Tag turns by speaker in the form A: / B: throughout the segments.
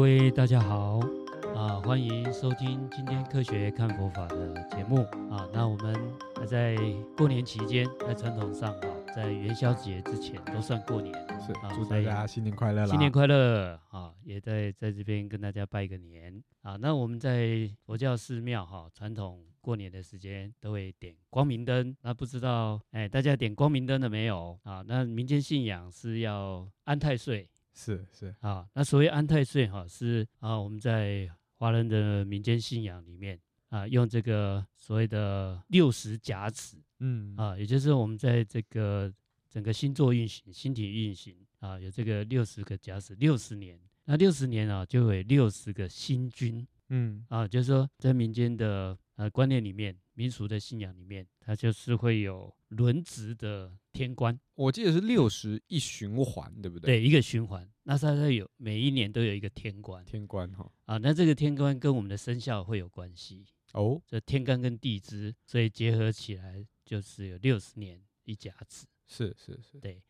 A: 各位大家好，啊，欢迎收听今天科学看佛法的节目啊。那我们还在过年期间，在传统上啊，在元宵节之前都算过年，
B: 是啊，祝大家新年快乐啦！
A: 新年快乐啊！也在在这边跟大家拜个年啊。那我们在佛教寺庙哈，传统过年的时间都会点光明灯。那不知道哎，大家点光明灯了没有啊？那民间信仰是要安太岁。
B: 是是。
A: 啊，那所谓安太岁哈，是啊，我们在华人的民间信仰里面啊，用这个所谓的六十甲子，嗯。啊，也就是我们在这个整个星座运行、星体运行啊，有这个六十个甲子，六十年，那六十年啊，就会六十个星君，嗯。啊，就是说在民间的呃观念里面。民俗的信仰里面，它就是会有轮值的天官。
B: 我记得是六十一循环，对不对？
A: 对，一个循环。那它它有每一年都有一个天官。
B: 天官哈
A: 啊，那这个天官跟我们的生肖会有关系哦。这天干跟地支，所以结合起来就是有六十年一甲子。
B: 是是是，
A: 对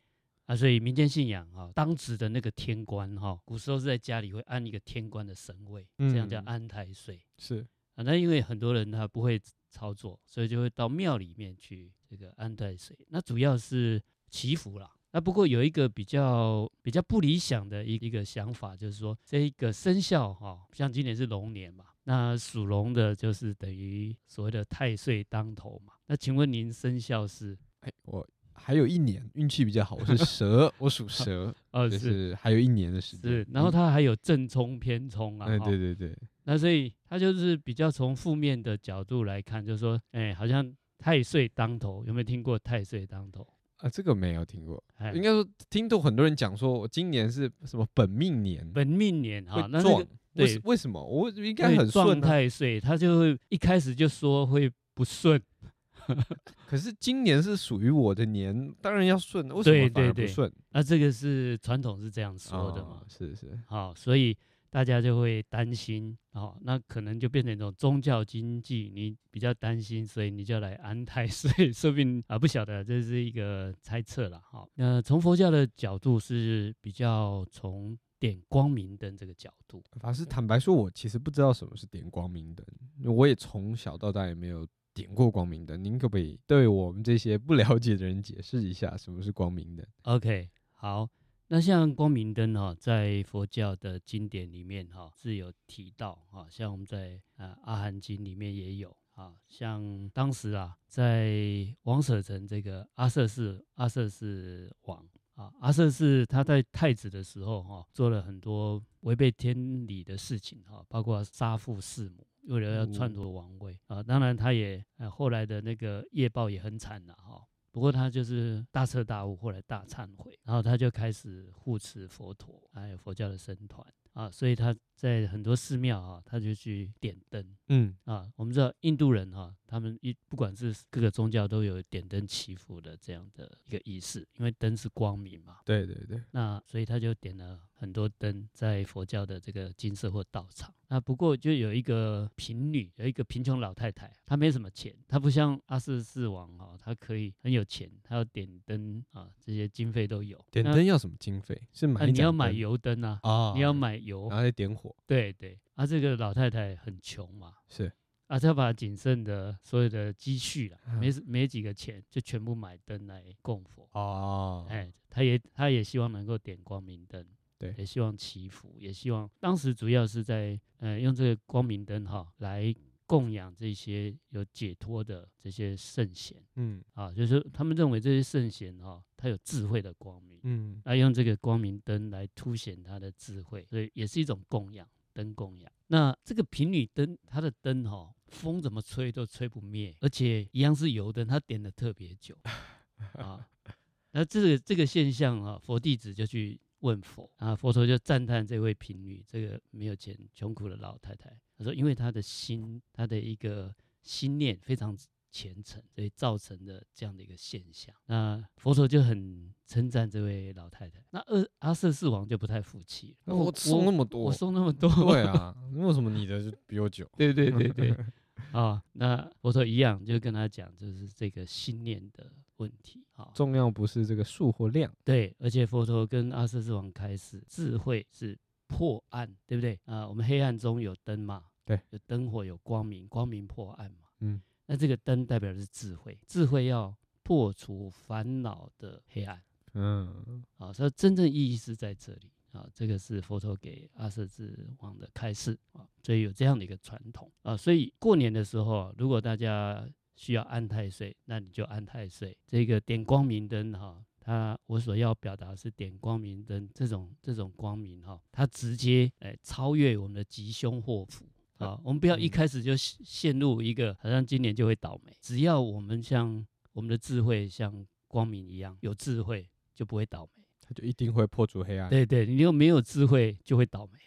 A: 啊，所以民间信仰哈，当值的那个天官哈，古时候是在家里会安一个天官的神位，这样叫安太岁。
B: 是
A: 啊，那因为很多人他不会。操作，所以就会到庙里面去这个安太岁。那主要是祈福啦。那不过有一个比较比较不理想的一一个想法，就是说这一个生肖哈，像今年是龙年嘛，那属龙的就是等于所谓的太岁当头嘛。那请问您生肖是？
B: 哎，我还有一年运气比较好，我是 蛇，我属蛇，哦，是还有一年的时间。
A: 是，然后它还有正冲偏冲啊。
B: 哎，对对对。
A: 那所以他就是比较从负面的角度来看，就是说，哎，好像太岁当头，有没有听过太岁当头
B: 啊？这个没有听过，应该说听到很多人讲说，我今年是什么本命年，
A: 本命年啊，那
B: 撞，对，为什么我应该很顺？
A: 太岁他就会一开始就说会不顺，
B: 可是今年是属于我的年，当然要顺，为什么反而不顺？
A: 那这个是传统是这样说的嘛？
B: 是是，
A: 好，所以。大家就会担心哦，那可能就变成一种宗教经济，你比较担心，所以你就来安太岁，说不定啊，不晓得，这是一个猜测了哈。那从佛教的角度是比较从点光明灯这个角度。
B: 法师坦白说，我其实不知道什么是点光明灯，我也从小到大也没有点过光明灯。您可不可以对我们这些不了解的人解释一下什么是光明灯
A: ？OK，好。那像光明灯哈，在佛教的经典里面哈是有提到哈，像我们在啊阿含经里面也有啊，像当时啊在王舍城这个阿舍氏阿舍氏王啊阿舍氏他在太子的时候哈做了很多违背天理的事情哈，包括杀父弑母，为了要篡夺王位。啊，当然他也后来的那个业报也很惨了哈。不过他就是大彻大悟，后来大忏悔，然后他就开始护持佛陀，还有佛教的僧团。啊，所以他在很多寺庙啊，他就去点灯，嗯啊，我们知道印度人哈、啊，他们一不管是各个宗教都有点灯祈福的这样的一个仪式，因为灯是光明嘛，
B: 对对对，
A: 那所以他就点了很多灯在佛教的这个金色或道场。那不过就有一个贫女，有一个贫穷老太太，她没什么钱，她不像阿四四王哈，她可以很有钱，她要点灯啊，这些经费都有。
B: 点灯要什么经费？是买、啊？
A: 你要买油灯啊，哦、你要买油，
B: 然后再点火。
A: 对对，啊，这个老太太很穷嘛，
B: 是，
A: 啊，她把仅剩的所有的积蓄了，没没几个钱，就全部买灯来供佛。哦，哎，她也她也希望能够点光明灯。对，也希望祈福，也希望当时主要是在呃用这个光明灯哈来供养这些有解脱的这些圣贤，嗯啊，就是他们认为这些圣贤哈他有智慧的光明，嗯，来用这个光明灯来凸显他的智慧，所以也是一种供养，灯供养。那这个贫女灯，它的灯哈风怎么吹都吹不灭，而且一样是油灯，它点的特别久 啊。那这个这个现象啊，佛弟子就去。问佛啊，佛陀就赞叹这位贫女，这个没有钱、穷苦的老太太。他说，因为他的心，他的一个心念非常虔诚，所以造成的这样的一个现象。那佛陀就很称赞这位老太太。那阿阿舍四王就不太服气，
B: 我，我送那么多，
A: 我送那么多，
B: 对啊，为什么你的就比我久？
A: 对对对对。啊、哦，那佛陀一样就跟他讲，就是这个心念的问题啊，哦、
B: 重要不是这个数或量，
A: 对，而且佛陀跟阿舍氏王开始，智慧是破暗，对不对啊？我们黑暗中有灯嘛，
B: 对，
A: 有灯火有光明，光明破暗嘛，
B: 嗯，
A: 那这个灯代表的是智慧，智慧要破除烦恼的黑暗，
B: 嗯，
A: 啊，所以真正意义是在这里。啊，这个是佛陀给阿舍智王的开示啊，所以有这样的一个传统。啊，所以过年的时候，如果大家需要安太岁，那你就安太岁。这个点光明灯哈，它我所要表达的是点光明灯这种这种光明哈，它直接哎超越我们的吉凶祸福啊，我们不要一开始就陷入一个好像今年就会倒霉，只要我们像我们的智慧像光明一样有智慧，就不会倒霉。
B: 就一定会破除黑暗。
A: 对对，你又没有智慧，就会倒霉。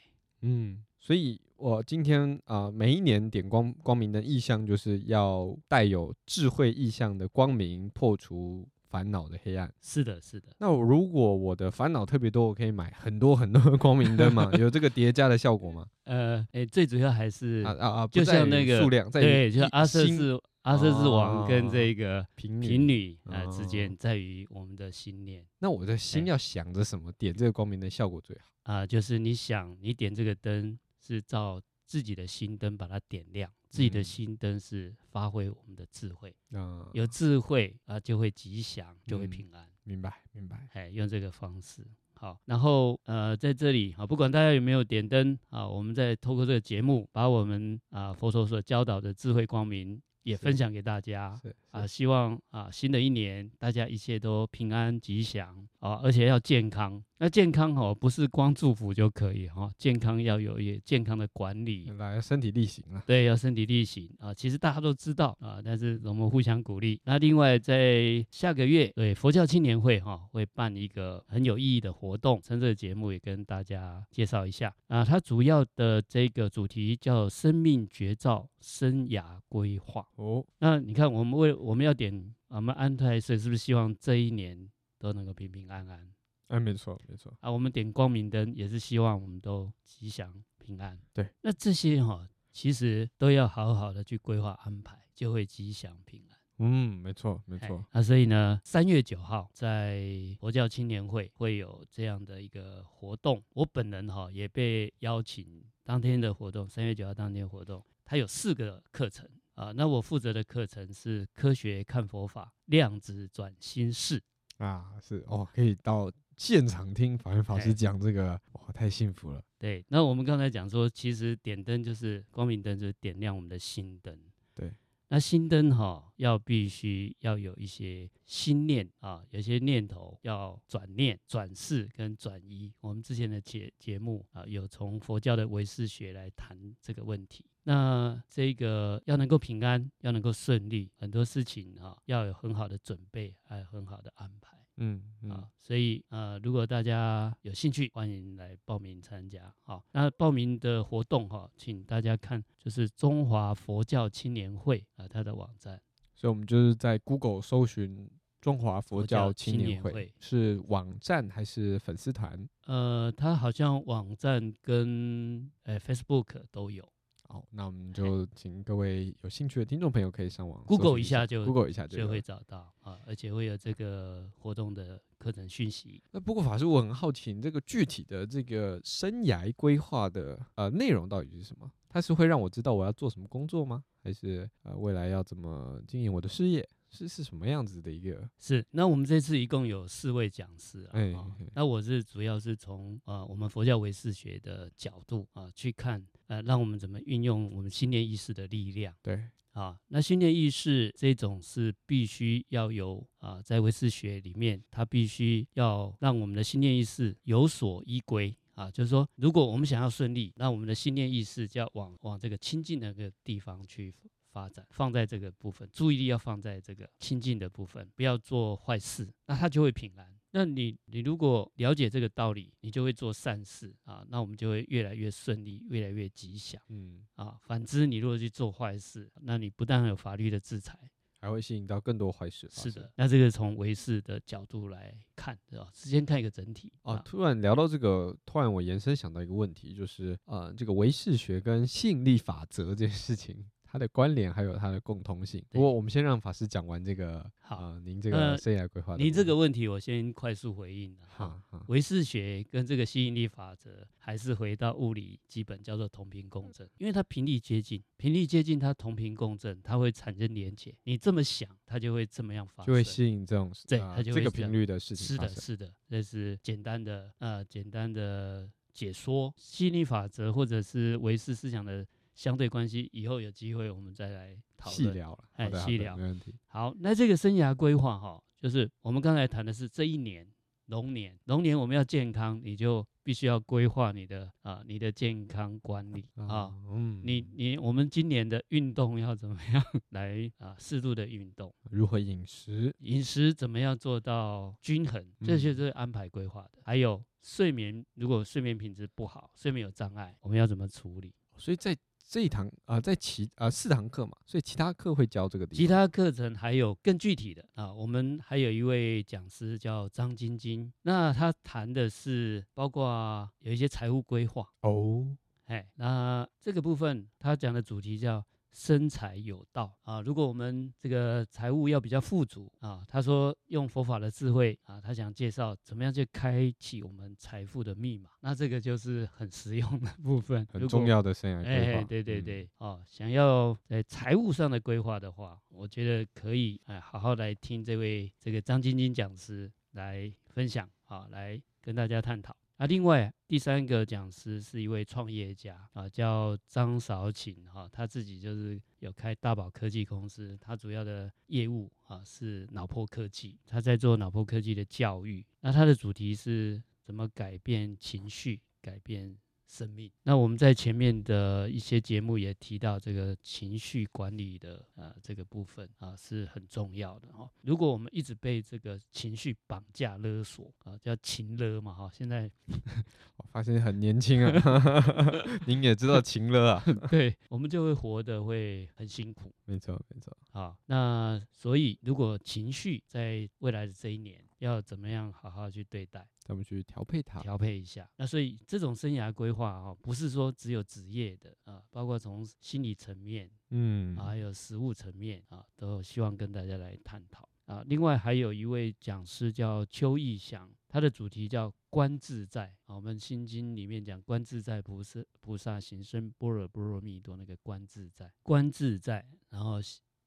B: 嗯，所以我今天啊、呃，每一年点光光明的意象，就是要带有智慧意象的光明，破除烦恼的黑暗。
A: 是的，是的。
B: 那我如果我的烦恼特别多，我可以买很多很多的光明灯吗？有这个叠加的效果吗？
A: 呃，哎，最主要还是
B: 啊啊啊，
A: 就像那个
B: 数量，在
A: 对，就是阿舍智。阿瑟之王跟这个
B: 平
A: 平女啊之间，在于我们的心念。
B: 那我的心要想着什么，点这个光明灯效果最好
A: 啊？就是你想，你点这个灯是照自己的心灯把它点亮，自己的心灯是发挥我们的智慧啊，有智慧啊就会吉祥，就会平安。
B: 明白，明白。
A: 哎，用这个方式好。然后呃，在这里啊，不管大家有没有点灯啊，我们在透过这个节目，把我们啊佛陀所教导的智慧光明。也分享给大家啊，希望啊新的一年大家一切都平安吉祥啊，而且要健康。那健康哦，不是光祝福就可以哈，健康要有一健康的管理，
B: 来身体力行啊。
A: 对，要身体力行啊。其实大家都知道啊，但是我们互相鼓励。那另外在下个月，对佛教青年会哈会办一个很有意义的活动，趁这个节目也跟大家介绍一下啊。它主要的这个主题叫生命绝照、生涯规划哦。那你看，我们为我们要点我们安太岁，是不是希望这一年都能够平平安安？
B: 哎，没错，没错
A: 啊，我们点光明灯也是希望我们都吉祥平安。
B: 对，
A: 那这些哈、哦，其实都要好好的去规划安排，就会吉祥平安。
B: 嗯，没错，没错。
A: 那所以呢，三月九号在佛教青年会会有这样的一个活动，我本人哈、哦、也被邀请。当天的活动，三月九号当天活动，它有四个课程啊。那我负责的课程是科学看佛法，量子转心式
B: 啊，是哦，可以到。现场听法源法师讲这个，哇，太幸福了。
A: 对，那我们刚才讲说，其实点灯就是光明灯，就是点亮我们的心灯。
B: 对，
A: 那心灯哈，要必须要有一些心念啊，有些念头要转念、转世跟转移。我们之前的节节目啊，有从佛教的唯识学来谈这个问题。那这个要能够平安，要能够顺利，很多事情啊，要有很好的准备，还有很好的安排。
B: 嗯，嗯
A: 啊，所以呃，如果大家有兴趣，欢迎来报名参加。好，那报名的活动哈，请大家看就是中华佛教青年会啊，它的网站。
B: 所以我们就是在 Google 搜寻中华佛教青年会，是网站还是粉丝团？
A: 呃，它好像网站跟呃 Facebook 都有。
B: 好，那我们就请各位有兴趣的听众朋友可以上网
A: Google 一下就
B: Google 一下
A: 就会找到啊，而且会有这个活动的课程讯息。
B: 那不过法师，我很好奇，这个具体的这个生涯规划的呃内容到底是什么？它是会让我知道我要做什么工作吗？还是呃未来要怎么经营我的事业？是是什么样子的一个？
A: 是那我们这次一共有四位讲师啊，
B: 哎、
A: 哦，那我是主要是从呃我们佛教唯识学的角度啊去看，呃，让我们怎么运用我们信念意识的力量。
B: 对，
A: 啊，那信念意识这种是必须要有啊，在唯识学里面，它必须要让我们的信念意识有所依归啊，就是说，如果我们想要顺利，那我们的信念意识就要往往这个清净的那个地方去。发展放在这个部分，注意力要放在这个清净的部分，不要做坏事，那他就会平安。那你你如果了解这个道理，你就会做善事啊，那我们就会越来越顺利，越来越吉祥。嗯啊，反之你如果去做坏事，那你不但有法律的制裁，
B: 还会吸引到更多坏事。
A: 是的，那这个从唯识的角度来看，对吧？先看一个整体
B: 啊。突然聊到这个，突然我延伸想到一个问题，就是呃，这个唯识学跟吸引力法则这件事情。它的关联还有它的共通性。不过我们先让法师讲完这个，好，呃、您这个生涯规划。
A: 您这个问题我先快速回应好，唯识学跟这个吸引力法则还是回到物理基本叫做同频共振，因为它频率接近，频率接近它同频共振，它会产生连结。你这么想，它就会这么样发生，
B: 就会吸引这种
A: 对，它就会
B: 这个频率的事情。
A: 是的，是的，这是简单的呃简单的解说吸引力法则或者是唯识思想的。相对关系，以后有机会我们再来讨论。
B: 细聊了，
A: 哎，细聊，
B: 没问题。
A: 好，那这个生涯规划哈，就是我们刚才谈的是这一年龙年，龙年我们要健康，你就必须要规划你的啊，你的健康管理啊，嗯，你你我们今年的运动要怎么样 来啊，适度的运动，
B: 如何饮食，
A: 饮食怎么样做到均衡，这些都是安排规划的。还有睡眠，如果睡眠品质不好，睡眠有障碍，我们要怎么处理？
B: 所以在这一堂啊、呃，在其啊、呃、四堂课嘛，所以其他课会教这个。
A: 其他课程还有更具体的啊，我们还有一位讲师叫张晶晶，那他谈的是包括有一些财务规划哦，哎，那这个部分他讲的主题叫。生财有道啊！如果我们这个财务要比较富足啊，他说用佛法的智慧啊，他想介绍怎么样去开启我们财富的密码。那这个就是很实用的部分，
B: 很重要的生涯规划。
A: 哎，对对对，哦、嗯啊，想要在财务上的规划的话，我觉得可以哎，好好来听这位这个张晶晶讲师来分享啊，来跟大家探讨。啊，另外第三个讲师是一位创业家啊，叫张少琴哈，他自己就是有开大宝科技公司，他主要的业务啊是脑波科技，他在做脑波科技的教育。那他的主题是怎么改变情绪，改变生命。那我们在前面的一些节目也提到，这个情绪管理的呃这个部分啊是很重要的哈。如果我们一直被这个情绪绑架勒索啊，叫情勒嘛哈。现在
B: 我发现很年轻啊，您也知道情勒啊？
A: 对，我们就会活得会很辛苦。
B: 没错，没错。
A: 好，那所以如果情绪在未来的这一年。要怎么样好好去对待？
B: 咱们去调配它，
A: 调配一下。那所以这种生涯规划啊，不是说只有职业的啊，包括从心理层面，嗯，还有实务层面啊，都希望跟大家来探讨啊。另外还有一位讲师叫邱义祥，他的主题叫观自在啊。我们心经里面讲观自在菩萨菩萨行深般若波罗蜜多那个观自在，观自在，然后。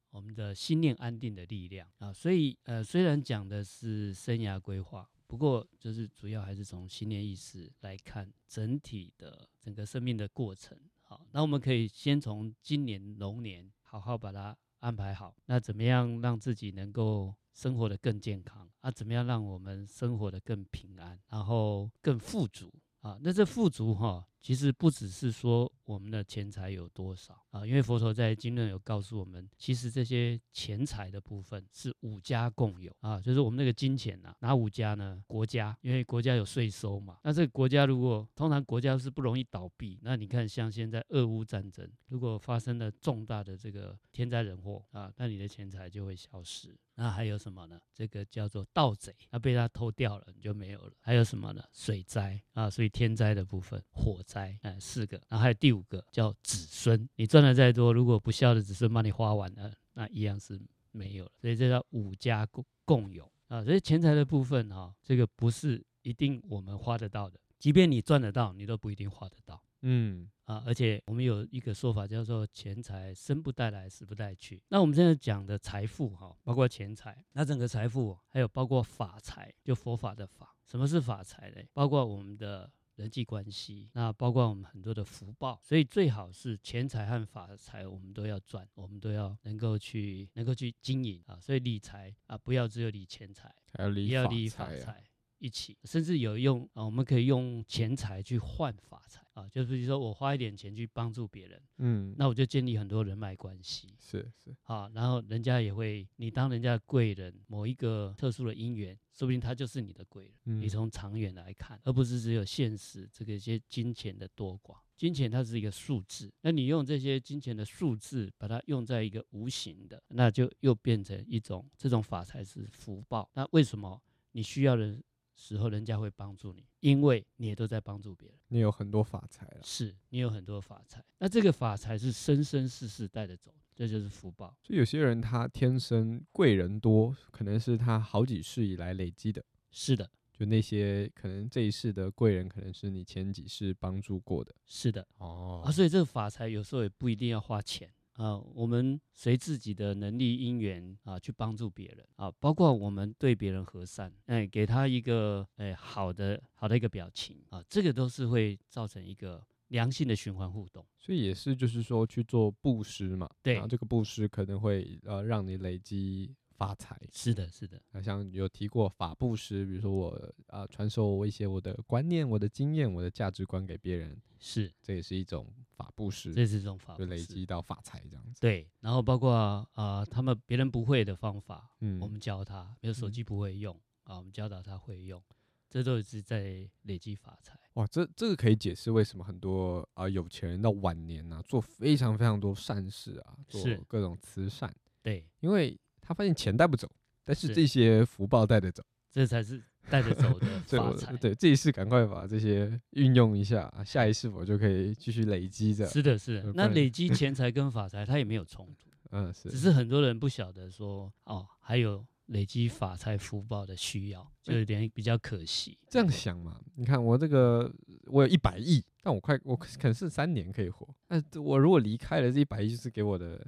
A: 我们的心念安定的力量啊，所以呃，虽然讲的是生涯规划，不过就是主要还是从新年意识来看整体的整个生命的过程。好，那我们可以先从今年龙年好好把它安排好。那怎么样让自己能够生活的更健康？啊，怎么样让我们生活的更平安，然后更富足？啊，那这富足哈，其实不只是说我们的钱财有多少啊，因为佛陀在经论有告诉我们，其实这些钱财的部分是五家共有啊，就是我们那个金钱呐，哪五家呢？国家，因为国家有税收嘛。那这个国家如果通常国家是不容易倒闭，那你看像现在俄乌战争，如果发生了重大的这个天灾人祸啊，那你的钱财就会消失。那还有什么呢？这个叫做盗贼，那被他偷掉了，你就没有了。还有什么呢？水灾啊，所以天灾的部分，火灾，哎，四个。然后还有第五个叫子孙，你赚的再多，如果不孝的子孙把你花完了，那一样是没有了。所以这叫五家共共有啊。所以钱财的部分哈，这个不是一定我们花得到的，即便你赚得到，你都不一定花得到。嗯啊，而且我们有一个说法叫做钱财生不带来，死不带去。那我们现在讲的财富哈，包括钱财，那整个财富还有包括法财，就佛法的法。什么是法财呢？包括我们的人际关系，那包括我们很多的福报。所以最好是钱财和法财，我们都要赚，我们都要能够去能够去经营啊。所以理财啊，不要只有理钱财，也要理法财。一起，甚至有用啊，我们可以用钱财去换法财啊，就是比如说我花一点钱去帮助别人，嗯，那我就建立很多人脉关系，
B: 是是
A: 啊，然后人家也会，你当人家的贵人，某一个特殊的因缘，说不定他就是你的贵人。嗯，你从长远来看，而不是只有现实这个一些金钱的多寡，金钱它是一个数字，那你用这些金钱的数字把它用在一个无形的，那就又变成一种这种法财是福报。那为什么你需要的？时候，人家会帮助你，因为你也都在帮助别人。
B: 你有很多法财了，
A: 是你有很多法财。那这个法财是生生世世带着走，这就是福报。
B: 所以有些人他天生贵人多，可能是他好几世以来累积的。
A: 是的，
B: 就那些可能这一世的贵人，可能是你前几世帮助过的。
A: 是的，哦，啊，所以这个法财有时候也不一定要花钱。啊，我们随自己的能力因缘啊，去帮助别人啊，包括我们对别人和善，哎，给他一个哎好的好的一个表情啊，这个都是会造成一个良性的循环互动。
B: 所以也是就是说去做布施嘛，
A: 对，
B: 然后这个布施可能会呃让你累积。发财
A: 是的，是的，
B: 好像有提过法布施，比如说我啊传授我一些我的观念、我的经验、我的价值观给别人，
A: 是，这
B: 也是一种法布施，
A: 这是一种法布施，
B: 就累积到发财这样子。
A: 对，然后包括啊、呃，他们别人不会的方法，嗯，我们教他，比如手机不会用、嗯、啊，我们教导他会用，这都是在累积发财。
B: 哇，这这个可以解释为什么很多啊有钱人到晚年啊做非常非常多善事啊，做各种慈善，
A: 对，
B: 因为。他发现钱带不走，但是这些福报带得走，
A: 这才是带得走的 发财。
B: 对，这一次赶快把这些运用一下，下一次我就可以继续累积着。
A: 是的，是的。那累积钱 财跟法财，它也没有冲突。
B: 嗯，是。
A: 只是很多人不晓得说，哦，还有累积法财福报的需要，就有点比较可惜。
B: 这样想嘛，你看我这个，我有一百亿，但我快，我可能是三年可以活。那我如果离开了这一百亿，就是给我的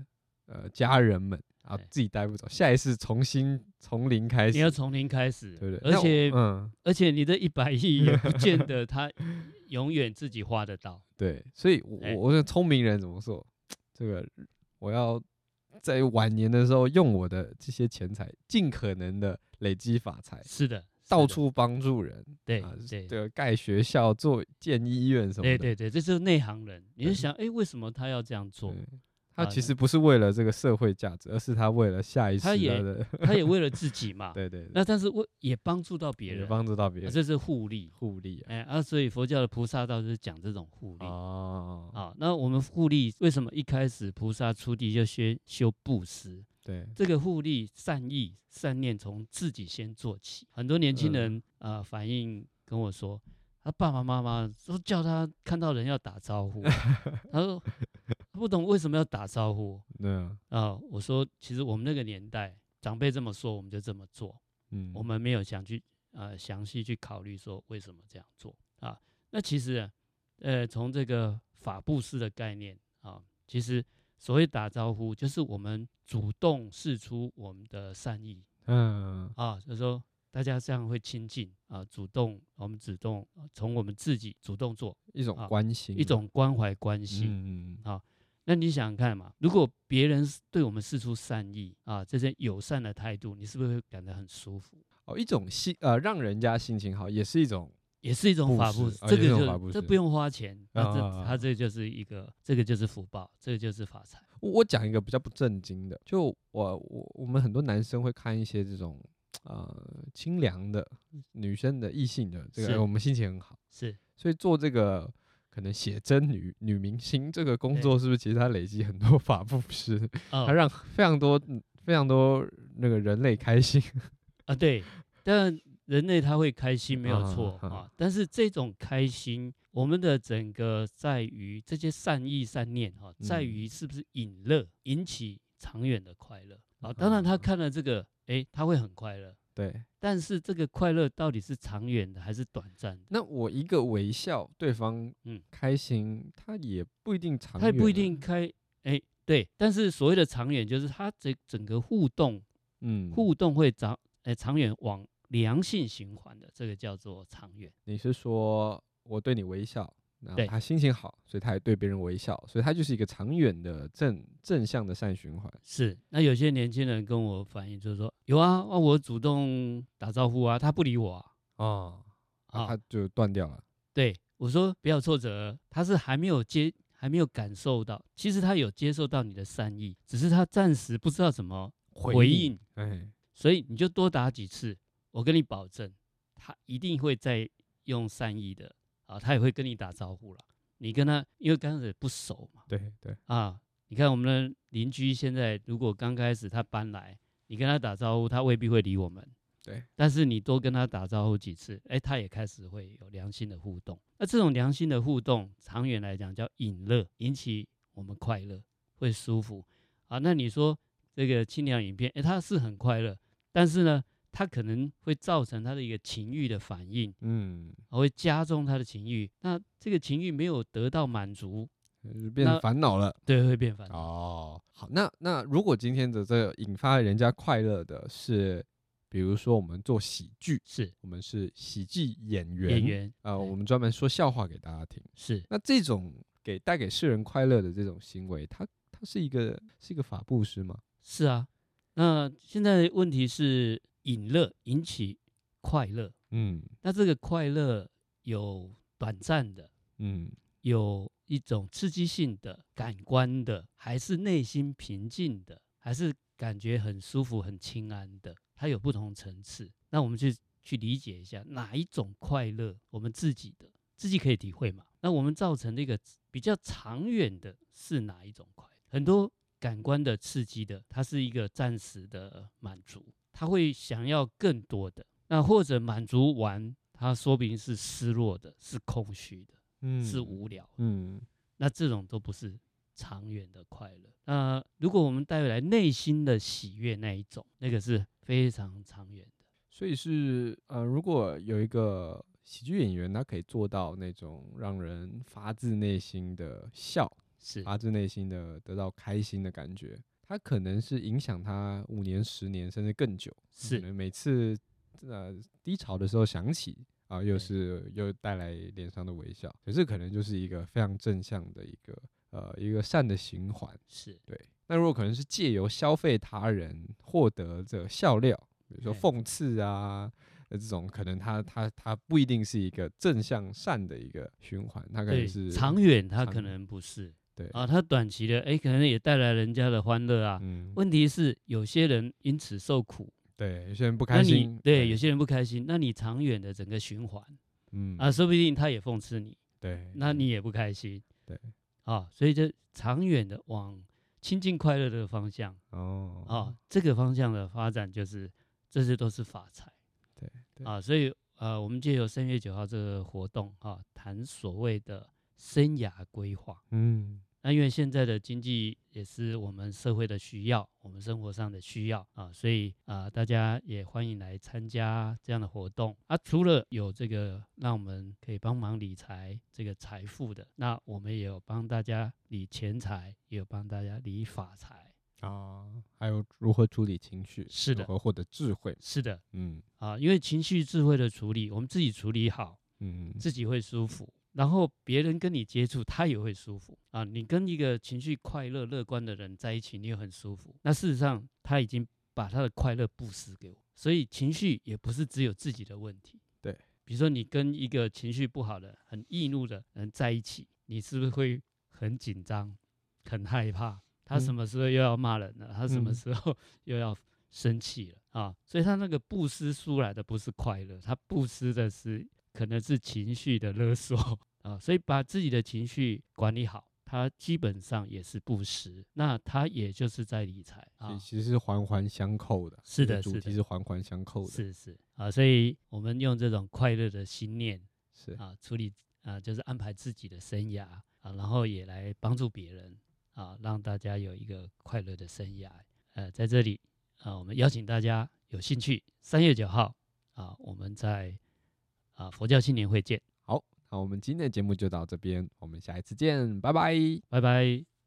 B: 呃家人们。啊，自己带不走，下一次重新从零开始。
A: 你要从零开始，
B: 对不对？
A: 而且，嗯，而且你的一百亿也不见得 他永远自己花得到。
B: 对，所以我，我我是聪明人怎么说？这个我要在晚年的时候用我的这些钱财，尽可能的累积法财。
A: 是的，
B: 到处帮助人。
A: 对
B: 对对，盖学校、做建医院什么的。
A: 对对对，这就是内行人。你就想，哎，为什么他要这样做？
B: 他其实不是为了这个社会价值，而是他为了下一次。
A: 他也他也为了自己 嘛。
B: 对，对对。
A: 那但是为也帮助到别人，
B: 帮助到别人，
A: 啊，这是互利。
B: 互利啊。
A: 哎啊，所以佛教的菩萨道是讲这种互利。哦。啊，那我们互利为什么一开始菩萨出地就先修布施？
B: 对。
A: 这个互利善意善念从自己先做起。很多年轻人啊，呃，反映跟我说。他爸爸妈妈都叫他看到人要打招呼，他说他不懂为什么要打招呼。
B: 对啊，
A: 啊，我说其实我们那个年代长辈这么说，我们就这么做。嗯，我们没有想去呃详细去考虑说为什么这样做啊。那其实呃从这个法布施的概念啊，其实所谓打招呼就是我们主动示出我们的善意。嗯啊，就是说。大家这样会亲近啊，主动，我们主动从我们自己主动做
B: 一种关心，
A: 一种关怀关心。嗯嗯啊，那你想想看嘛，如果别人对我们示出善意啊，这些友善的态度，你是不是会感到很舒服？
B: 哦，一种心呃，让人家心情好，也是一种，
A: 也是一种法布施。这个就这不用花钱，那这他这就是一个，这个就是福报，这个就是法财。
B: 我我讲一个比较不正经的，就我我我们很多男生会看一些这种。呃，清凉的女生的异性的这个，我们心情很好，
A: 是，
B: 所以做这个可能写真女女明星这个工作，是不是其实它累积很多 法布施，它让非常多非常多那个人类开心
A: 啊？对，但人类他会开心没有错啊，但是这种开心，我们的整个在于这些善意善念哈，在于是不是引乐，引起长远的快乐啊？当然，他看了这个。诶，他会很快乐，
B: 对。
A: 但是这个快乐到底是长远的还是短暂的？
B: 那我一个微笑，对方嗯开心，嗯、他也不一定长远。
A: 他也不一定开，诶，对。但是所谓的长远，就是他这整个互动，嗯，互动会长，诶，长远往良性循环的，这个叫做长远。
B: 你是说我对你微笑？然后他心情好，所以他也对别人微笑，所以他就是一个长远的正正向的善循环。
A: 是，那有些年轻人跟我反映，就是说有啊，我主动打招呼啊，他不理我啊，
B: 哦，啊，他就断掉了。
A: 对，我说不要挫折，他是还没有接，还没有感受到，其实他有接受到你的善意，只是他暂时不知道怎么回应。哎，所以你就多打几次，我跟你保证，他一定会再用善意的。啊，他也会跟你打招呼了。你跟他，因为刚开始不熟嘛。
B: 对对。
A: 啊，你看我们的邻居现在，如果刚开始他搬来，你跟他打招呼，他未必会理我们。
B: 对，
A: 但是你多跟他打招呼几次，哎，他也开始会有良心的互动。那这种良心的互动，长远来讲叫引乐，引起我们快乐，会舒服啊。那你说这个清凉影片，哎，他是很快乐，但是呢，他可能会造成他的一个情欲的反应，嗯，会加重他的情欲。那这个情欲没有得到满足，
B: 变烦恼了，
A: 对，会变烦恼。
B: 哦，好，那那如果今天的这个引发人家快乐的是，比如说我们做喜剧，
A: 是我
B: 们是喜剧演员，
A: 演员
B: 啊、呃，我们专门说笑话给大家听，
A: 是。
B: 那这种给带给世人快乐的这种行为，它它是一个是一个法布施吗？
A: 是啊。那现在问题是引乐引起快乐，嗯，那这个快乐有短暂的，嗯，有一种刺激性的感官的，还是内心平静的，还是感觉很舒服、很轻安的，它有不同层次。那我们去去理解一下哪一种快乐，我们自己的自己可以体会嘛？那我们造成那个比较长远的是哪一种快乐？很多。感官的刺激的，它是一个暂时的满足，他会想要更多的，那或者满足完，他说不定是失落的，是空虚的，嗯，是无聊，嗯，那这种都不是长远的快乐。那如果我们带回来内心的喜悦那一种，那个是非常长远的。
B: 所以是呃，如果有一个喜剧演员，他可以做到那种让人发自内心的笑。
A: 是
B: 发自内心的得到开心的感觉，他可能是影响他五年、十年甚至更久。
A: 是
B: 每次呃低潮的时候想起啊，又是又带来脸上的微笑。可是可能就是一个非常正向的一个呃一个善的循环。
A: 是
B: 对。那如果可能是借由消费他人获得这笑料，比如说讽刺啊。这种可能他，他他他不一定是一个正向善的一个循环，他可能是
A: 长远，他可能不是。
B: 对
A: 啊，他短期的，哎，可能也带来人家的欢乐啊。嗯。问题是，有些人因此受苦。
B: 对，有些人不开心。
A: 对，对，有些人不开心。那你长远的整个循环，嗯啊，说不定他也讽刺你。
B: 对。
A: 那你也不开心。
B: 对。
A: 啊，所以这长远的往亲近快乐的方向。哦。啊，这个方向的发展就是，这些都是法财。
B: 对，对
A: 啊，所以呃，我们借由三月九号这个活动啊，谈所谓的生涯规划。嗯，那因为现在的经济也是我们社会的需要，我们生活上的需要啊，所以啊，大家也欢迎来参加这样的活动啊。除了有这个让我们可以帮忙理财这个财富的，那我们也有帮大家理钱财，也有帮大家理法财。
B: 啊，还有如何处理情绪，
A: 是的，
B: 如何获得智慧，
A: 是的，嗯，啊，因为情绪智慧的处理，我们自己处理好，嗯，自己会舒服，然后别人跟你接触，他也会舒服啊。你跟一个情绪快乐、乐观的人在一起，你也很舒服。那事实上，他已经把他的快乐布施给我，所以情绪也不是只有自己的问题。
B: 对，
A: 比如说你跟一个情绪不好的、很易怒的人在一起，你是不是会很紧张、很害怕？他什么时候又要骂人了？他什么时候 又要生气了啊？所以他那个布施出来的不是快乐，他布施的是可能是情绪的勒索啊。所以把自己的情绪管理好，他基本上也是布施，那他也就是在理财啊。
B: 其实是环环相扣的，
A: 是的，
B: 主题是环环相扣的，
A: 是是啊。所以我们用这种快乐的心念
B: 是啊，
A: 处理啊，就是安排自己的生涯啊，然后也来帮助别人。啊，让大家有一个快乐的生涯。呃，在这里啊，我们邀请大家有兴趣，三月九号啊，我们在啊佛教青年会见。
B: 好，好我们今天的节目就到这边，我们下一次见，拜拜，
A: 拜拜。